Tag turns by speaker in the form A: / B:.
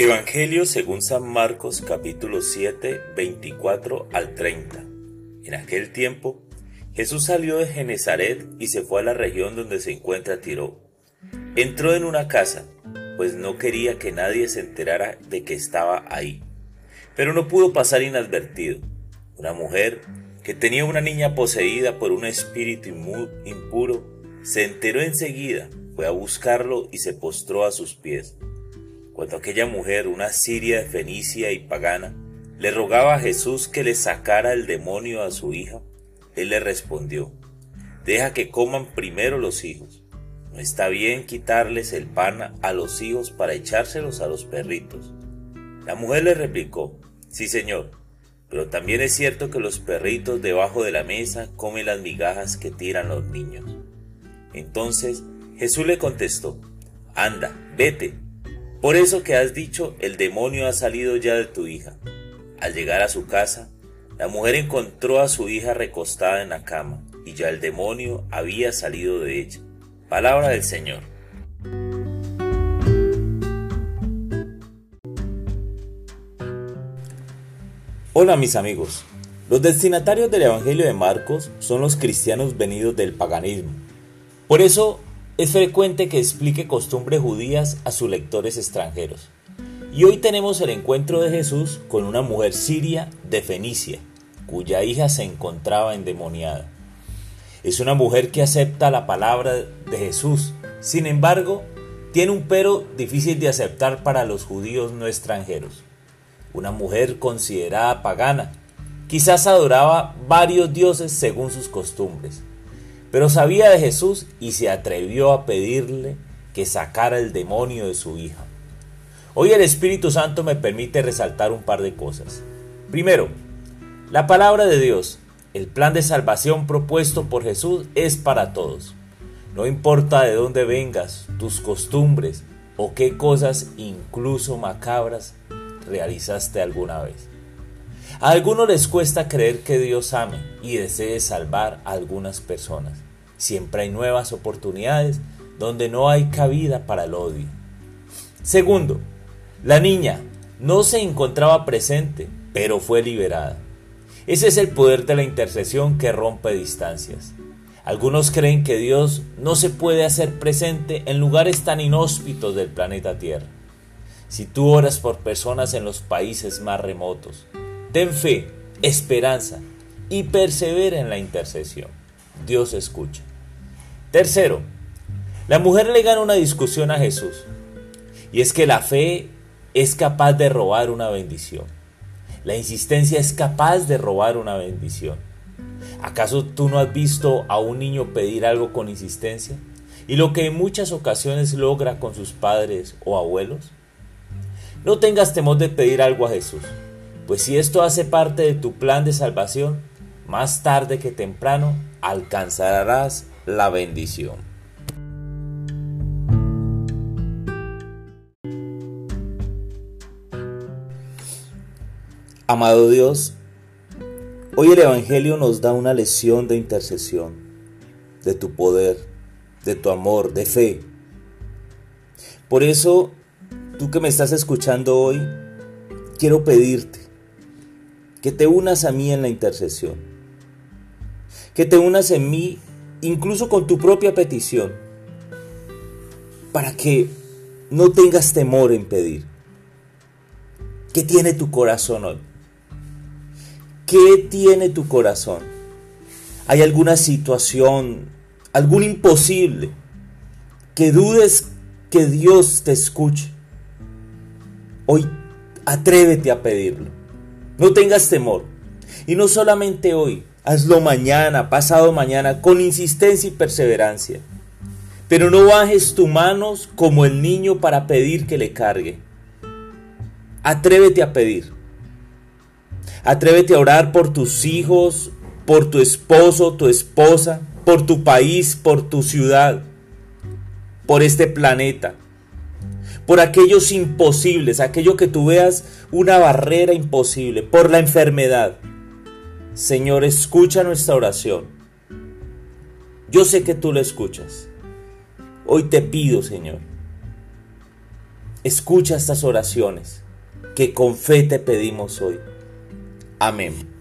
A: Evangelio según San Marcos capítulo 7, 24 al 30. En aquel tiempo, Jesús salió de Genezaret y se fue a la región donde se encuentra Tiro. Entró en una casa, pues no quería que nadie se enterara de que estaba ahí. Pero no pudo pasar inadvertido. Una mujer que tenía una niña poseída por un espíritu impuro se enteró enseguida, fue a buscarlo y se postró a sus pies. Cuando aquella mujer, una siria Fenicia y pagana, le rogaba a Jesús que le sacara el demonio a su hija, él le respondió, deja que coman primero los hijos. No está bien quitarles el pan a los hijos para echárselos a los perritos. La mujer le replicó, sí señor, pero también es cierto que los perritos debajo de la mesa comen las migajas que tiran los niños. Entonces Jesús le contestó, anda, vete por eso que has dicho, el demonio ha salido ya de tu hija. Al llegar a su casa, la mujer encontró a su hija recostada en la cama, y ya el demonio había salido de ella. Palabra del Señor.
B: Hola mis amigos. Los destinatarios del Evangelio de Marcos son los cristianos venidos del paganismo. Por eso es frecuente que explique costumbres judías a sus lectores extranjeros. Y hoy tenemos el encuentro de Jesús con una mujer siria de Fenicia, cuya hija se encontraba endemoniada. Es una mujer que acepta la palabra de Jesús, sin embargo, tiene un pero difícil de aceptar para los judíos no extranjeros. Una mujer considerada pagana, quizás adoraba varios dioses según sus costumbres pero sabía de Jesús y se atrevió a pedirle que sacara el demonio de su hija. Hoy el Espíritu Santo me permite resaltar un par de cosas. Primero, la palabra de Dios, el plan de salvación propuesto por Jesús es para todos. No importa de dónde vengas, tus costumbres o qué cosas, incluso macabras, realizaste alguna vez. A algunos les cuesta creer que Dios ame y desee salvar a algunas personas. Siempre hay nuevas oportunidades donde no hay cabida para el odio. Segundo, la niña no se encontraba presente, pero fue liberada. Ese es el poder de la intercesión que rompe distancias. Algunos creen que Dios no se puede hacer presente en lugares tan inhóspitos del planeta Tierra. Si tú oras por personas en los países más remotos, Ten fe, esperanza y persevera en la intercesión. Dios escucha. Tercero, la mujer le gana una discusión a Jesús. Y es que la fe es capaz de robar una bendición. La insistencia es capaz de robar una bendición. ¿Acaso tú no has visto a un niño pedir algo con insistencia? Y lo que en muchas ocasiones logra con sus padres o abuelos. No tengas temor de pedir algo a Jesús. Pues si esto hace parte de tu plan de salvación, más tarde que temprano alcanzarás la bendición. Amado Dios, hoy el Evangelio nos da una lección de intercesión, de tu poder, de tu amor, de fe. Por eso, tú que me estás escuchando hoy, quiero pedirte que te unas a mí en la intercesión, que te unas en mí incluso con tu propia petición, para que no tengas temor en pedir. ¿Qué tiene tu corazón hoy? ¿Qué tiene tu corazón? ¿Hay alguna situación, algún imposible que dudes que Dios te escuche? Hoy atrévete a pedirlo. No tengas temor. Y no solamente hoy, hazlo mañana, pasado mañana, con insistencia y perseverancia. Pero no bajes tus manos como el niño para pedir que le cargue. Atrévete a pedir. Atrévete a orar por tus hijos, por tu esposo, tu esposa, por tu país, por tu ciudad, por este planeta por aquellos imposibles, aquello que tú veas una barrera imposible, por la enfermedad. Señor, escucha nuestra oración. Yo sé que tú la escuchas. Hoy te pido, Señor, escucha estas oraciones que con fe te pedimos hoy. Amén.